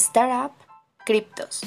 Startup Cryptos.